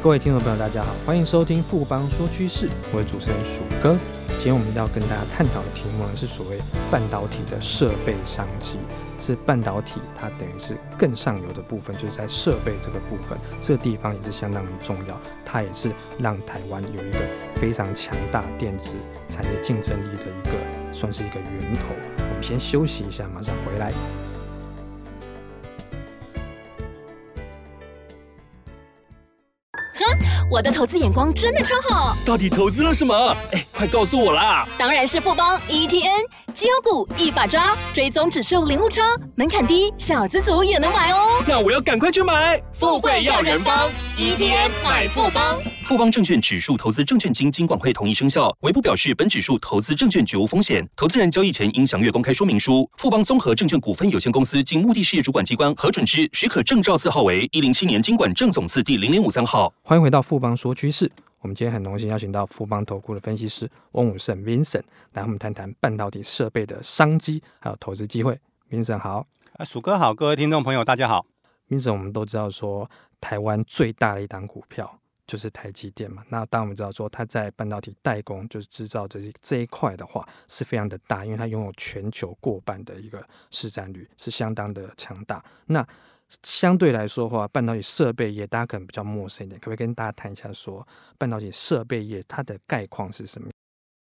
各位听众朋友，大家好，欢迎收听富邦说趋势，我是主持人鼠哥。今天我们要跟大家探讨的题目呢，是所谓半导体的设备商机，是半导体它等于是更上游的部分，就是在设备这个部分，这地方也是相当重要，它也是让台湾有一个非常强大电子产业竞争力的一个，算是一个源头。我们先休息一下，马上回来。我的投资眼光真的超好，到底投资了什么？哎，快告诉我啦！当然是富邦 ETN 绩优股一把抓，追踪指数零误差，门槛低，小资族也能买哦。那我要赶快去买，富贵要人帮，ETN 买富邦。富邦证券指数投资证券经金管会同意生效，唯不表示本指数投资证券绝无风险，投资人交易前应详阅公开说明书。富邦综合证券股份有限公司经目的事业主管机关核准之许可证照字号为一零七年经管证总字第零零五三号。欢迎回到富邦说趋势，我们今天很荣幸邀请到富邦投顾的分析师翁武胜 Vincent 来和我们谈谈半导体设备的商机还有投资机会。Vincent 好，啊，鼠哥好，各位听众朋友大家好。Vincent 我们都知道说台湾最大的一档股票。就是台积电嘛，那当我们知道说它在半导体代工，就是制造这这一块的话，是非常的大，因为它拥有全球过半的一个市占率，是相当的强大。那相对来说的话，半导体设备业大家可能比较陌生一点，可不可以跟大家谈一下说半导体设备业它的概况是什么？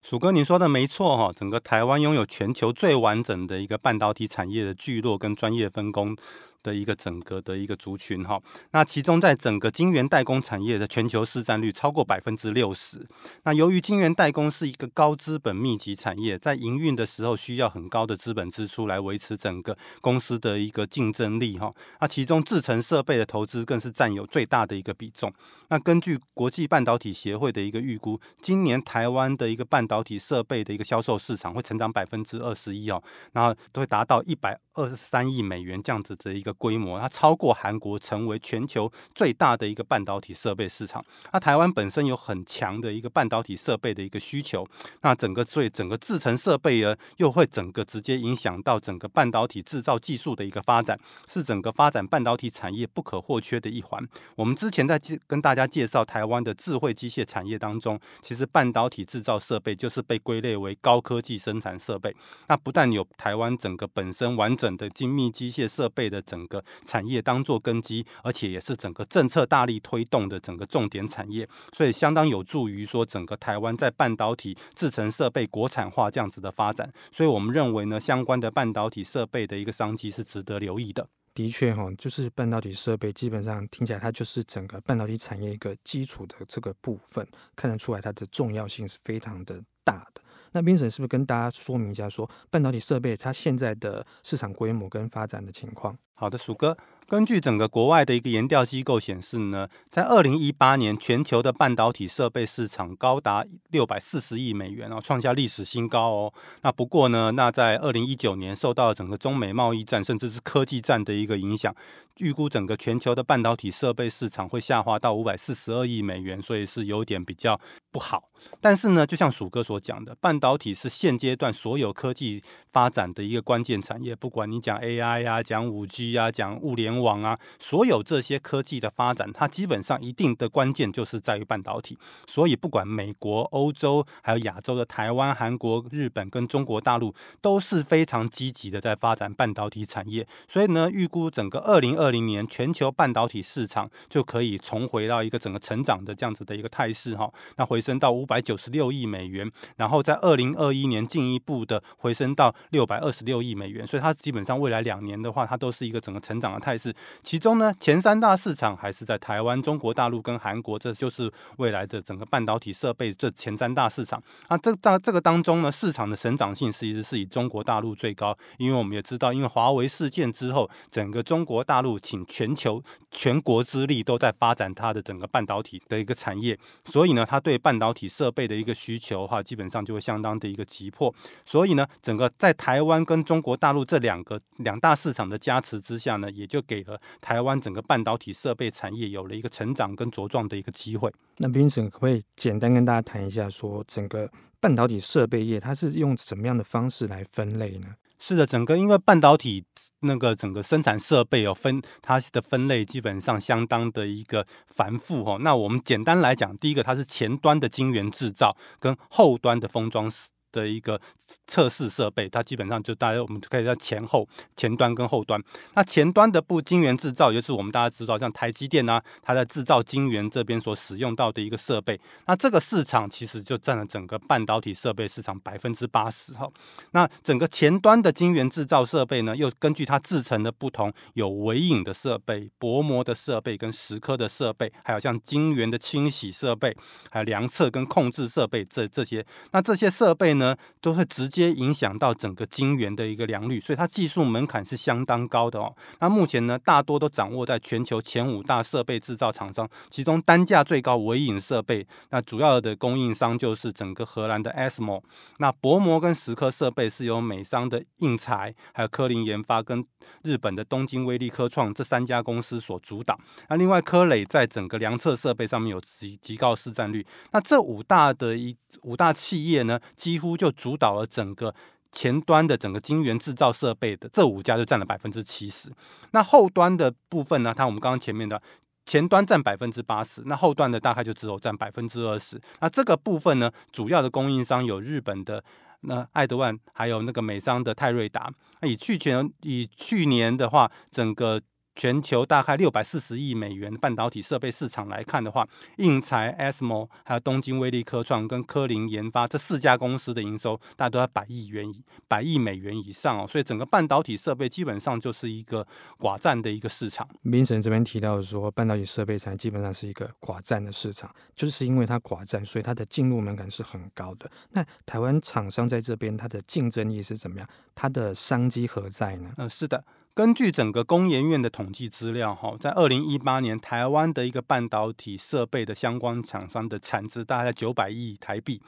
鼠哥，你说的没错哈，整个台湾拥有全球最完整的一个半导体产业的聚落跟专业分工。的一个整个的一个族群哈，那其中在整个晶圆代工产业的全球市占率超过百分之六十。那由于晶圆代工是一个高资本密集产业，在营运的时候需要很高的资本支出来维持整个公司的一个竞争力哈。那其中制程设备的投资更是占有最大的一个比重。那根据国际半导体协会的一个预估，今年台湾的一个半导体设备的一个销售市场会成长百分之二十一哦，然后都会达到一百二十三亿美元这样子的一个。规模，它超过韩国，成为全球最大的一个半导体设备市场。那台湾本身有很强的一个半导体设备的一个需求，那整个所以整个制程设备呢，又会整个直接影响到整个半导体制造技术的一个发展，是整个发展半导体产业不可或缺的一环。我们之前在跟大家介绍台湾的智慧机械产业当中，其实半导体制造设备就是被归类为高科技生产设备。那不但有台湾整个本身完整的精密机械设备的整整个产业当做根基，而且也是整个政策大力推动的整个重点产业，所以相当有助于说整个台湾在半导体制成设备国产化这样子的发展。所以我们认为呢，相关的半导体设备的一个商机是值得留意的。的确哈，就是半导体设备基本上听起来它就是整个半导体产业一个基础的这个部分，看得出来它的重要性是非常的大的。那 Vincent 是不是跟大家说明一下，说半导体设备它现在的市场规模跟发展的情况？好的，鼠哥。根据整个国外的一个研调机构显示呢，在二零一八年，全球的半导体设备市场高达六百四十亿美元哦，创下历史新高哦。那不过呢，那在二零一九年受到整个中美贸易战甚至是科技战的一个影响，预估整个全球的半导体设备市场会下滑到五百四十二亿美元，所以是有点比较不好。但是呢，就像鼠哥所讲的，半导体是现阶段所有科技发展的一个关键产业，不管你讲 AI 呀、啊，讲五 G 啊，讲物联网啊，所有这些科技的发展，它基本上一定的关键就是在于半导体。所以，不管美国、欧洲，还有亚洲的台湾、韩国、日本跟中国大陆，都是非常积极的在发展半导体产业。所以呢，预估整个二零二零年全球半导体市场就可以重回到一个整个成长的这样子的一个态势哈。那回升到五百九十六亿美元，然后在二零二一年进一步的回升到六百二十六亿美元。所以它基本上未来两年的话，它都是一个整个成长的态势。其中呢，前三大市场还是在台湾、中国大陆跟韩国，这就是未来的整个半导体设备这前三大市场。啊，这当这个当中呢，市场的成长性其实是以中国大陆最高，因为我们也知道，因为华为事件之后，整个中国大陆请全球全国之力都在发展它的整个半导体的一个产业，所以呢，它对半导体设备的一个需求的话，基本上就会相当的一个急迫。所以呢，整个在台湾跟中国大陆这两个两大市场的加持之下呢，也就给了。台湾整个半导体设备产业有了一个成长跟茁壮的一个机会。那 Vincent 可不可以简单跟大家谈一下，说整个半导体设备业它是用什么样的方式来分类呢？是的，整个因为半导体那个整个生产设备哦分，它的分类基本上相当的一个繁复哦。那我们简单来讲，第一个它是前端的晶圆制造跟后端的封装的一个测试设备，它基本上就大家我们就可以在前后前端跟后端。那前端的部晶圆制造，就是我们大家知道，像台积电啊，它在制造晶圆这边所使用到的一个设备。那这个市场其实就占了整个半导体设备市场百分之八十哈。那整个前端的晶圆制造设备呢，又根据它制成的不同，有微影的设备、薄膜的设备跟蚀刻的设备，还有像晶圆的清洗设备，还有量测跟控制设备这这些。那这些设备呢，呢，都会直接影响到整个晶圆的一个良率，所以它技术门槛是相当高的哦。那目前呢，大多都掌握在全球前五大设备制造厂商，其中单价最高微影设备，那主要的供应商就是整个荷兰的 ASML。那薄膜跟蚀刻设备是由美商的应材，还有科林研发跟日本的东京威力科创这三家公司所主导。那另外科磊在整个量测设备上面有极极高市占率。那这五大的一五大企业呢，几乎就主导了整个前端的整个晶圆制造设备的这五家就占了百分之七十。那后端的部分呢？它我们刚刚前面的前端占百分之八十，那后端的大概就只有占百分之二十。那这个部分呢，主要的供应商有日本的那爱德万，还有那个美商的泰瑞达。那以去年以去年的话，整个全球大概六百四十亿美元半导体设备市场来看的话，应材、ASML 还有东京威力科创跟科林研发这四家公司的营收，大概都在百亿元以百亿美元以上哦。所以整个半导体设备基本上就是一个寡占的一个市场。明神这边提到说，半导体设备产基本上是一个寡占的市场，就是因为它寡占，所以它的进入门槛是很高的。那台湾厂商在这边，它的竞争力是怎么样？它的商机何在呢？嗯，是的。根据整个工研院的统计资料，哈，在二零一八年，台湾的一个半导体设备的相关厂商的产值大概在九百亿台币，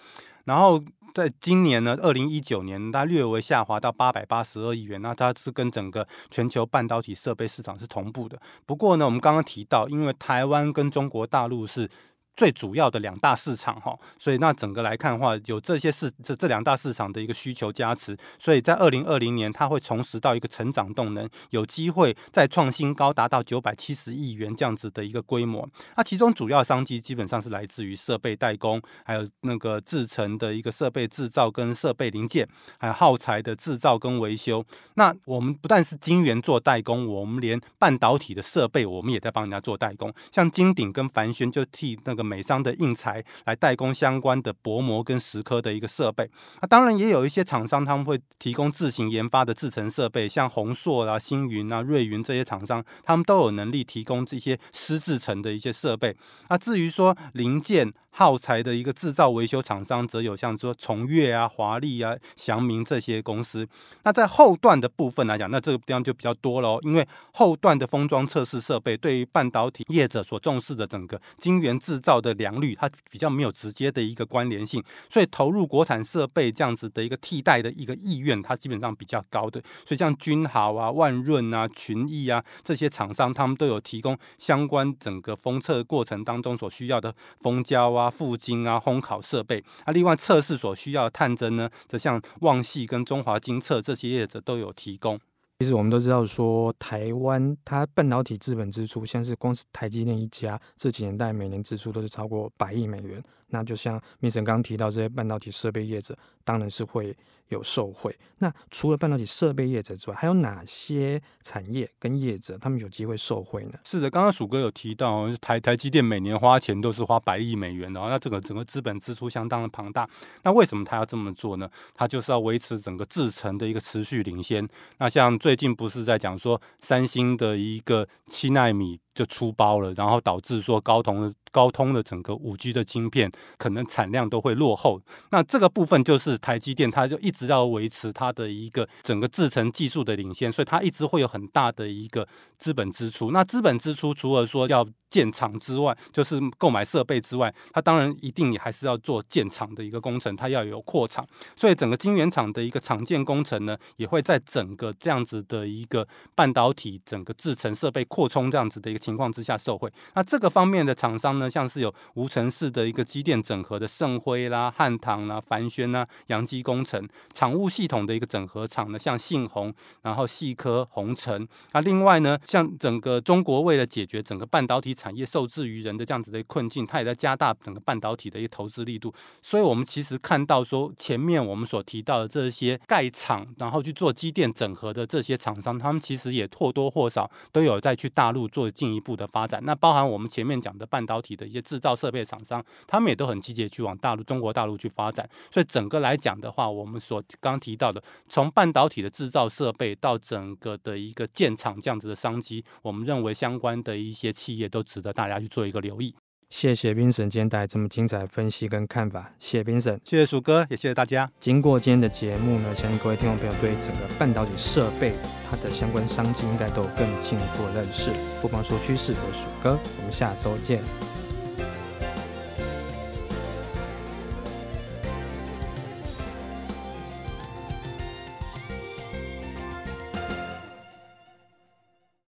然后在今年呢，二零一九年，它略微下滑到八百八十二亿元，那它是跟整个全球半导体设备市场是同步的。不过呢，我们刚刚提到，因为台湾跟中国大陆是最主要的两大市场哈，所以那整个来看的话，有这些市这这两大市场的一个需求加持，所以在二零二零年它会重拾到一个成长动能，有机会再创新高，达到九百七十亿元这样子的一个规模。那其中主要商机基本上是来自于设备代工，还有那个制成的一个设备制造跟设备零件，还有耗材的制造跟维修。那我们不但是晶圆做代工，我们连半导体的设备我们也在帮人家做代工，像金鼎跟帆宣就替那个。美商的硬材来代工相关的薄膜跟石刻的一个设备，那当然也有一些厂商他们会提供自行研发的制程设备，像宏硕啊、星云啊、瑞云这些厂商，他们都有能力提供这些湿制程的一些设备。那至于说零件，耗材的一个制造维修厂商，则有像说崇越啊、华丽啊、祥明这些公司。那在后段的部分来讲，那这个地方就比较多了哦，因为后段的封装测试设备对于半导体业者所重视的整个晶圆制造的良率，它比较没有直接的一个关联性，所以投入国产设备这样子的一个替代的一个意愿，它基本上比较高的。所以像君豪啊、万润啊、群益啊这些厂商，他们都有提供相关整个封测过程当中所需要的封胶啊。啊，覆晶啊，烘烤设备啊，另外测试所需要的探针呢，则像旺系跟中华精测这些业者都有提供。其实我们都知道说，台湾它半导体资本支出，像是光是台积电一家，这几年代每年支出都是超过百亿美元。那就像明神刚刚提到，这些半导体设备业者，当然是会。有受惠。那除了半导体设备业者之外，还有哪些产业跟业者他们有机会受惠呢？是的，刚刚鼠哥有提到，台台积电每年花钱都是花百亿美元的，那这个整个资本支出相当的庞大。那为什么他要这么做呢？他就是要维持整个制程的一个持续领先。那像最近不是在讲说，三星的一个七奈米。就出包了，然后导致说高通的高通的整个五 G 的晶片可能产量都会落后。那这个部分就是台积电，它就一直要维持它的一个整个制程技术的领先，所以它一直会有很大的一个资本支出。那资本支出除了说要建厂之外，就是购买设备之外，它当然一定也还是要做建厂的一个工程，它要有扩厂。所以整个晶圆厂的一个厂建工程呢，也会在整个这样子的一个半导体整个制程设备扩充这样子的一个。情况之下受惠。那这个方面的厂商呢，像是有无尘室的一个机电整合的盛辉啦、汉唐啦、凡轩啦、扬基工程，厂务系统的一个整合厂呢，像信鸿，然后细科、鸿成。那另外呢，像整个中国为了解决整个半导体产业受制于人的这样子的困境，它也在加大整个半导体的一个投资力度。所以，我们其实看到说，前面我们所提到的这些盖厂，然后去做机电整合的这些厂商，他们其实也或多或少都有在去大陆做进一步的发展。那包含我们前面讲的半导体的一些制造设备厂商，他们也都很积极去往大陆、中国大陆去发展。所以，整个来讲的话，我们所刚提到的，从半导体的制造设备到整个的一个建厂这样子的商机，我们认为相关的一些企业都值得大家去做一个留意。谢谢 Vincent 今天带来这么精彩的分析跟看法，谢谢 Vincent，谢谢鼠哥，也谢谢大家。经过今天的节目呢，相信各位听众朋友对整个半导体设备它的相关商机应该都有更进一步的认识。不妨说趋势，我是薯哥，我们下周见。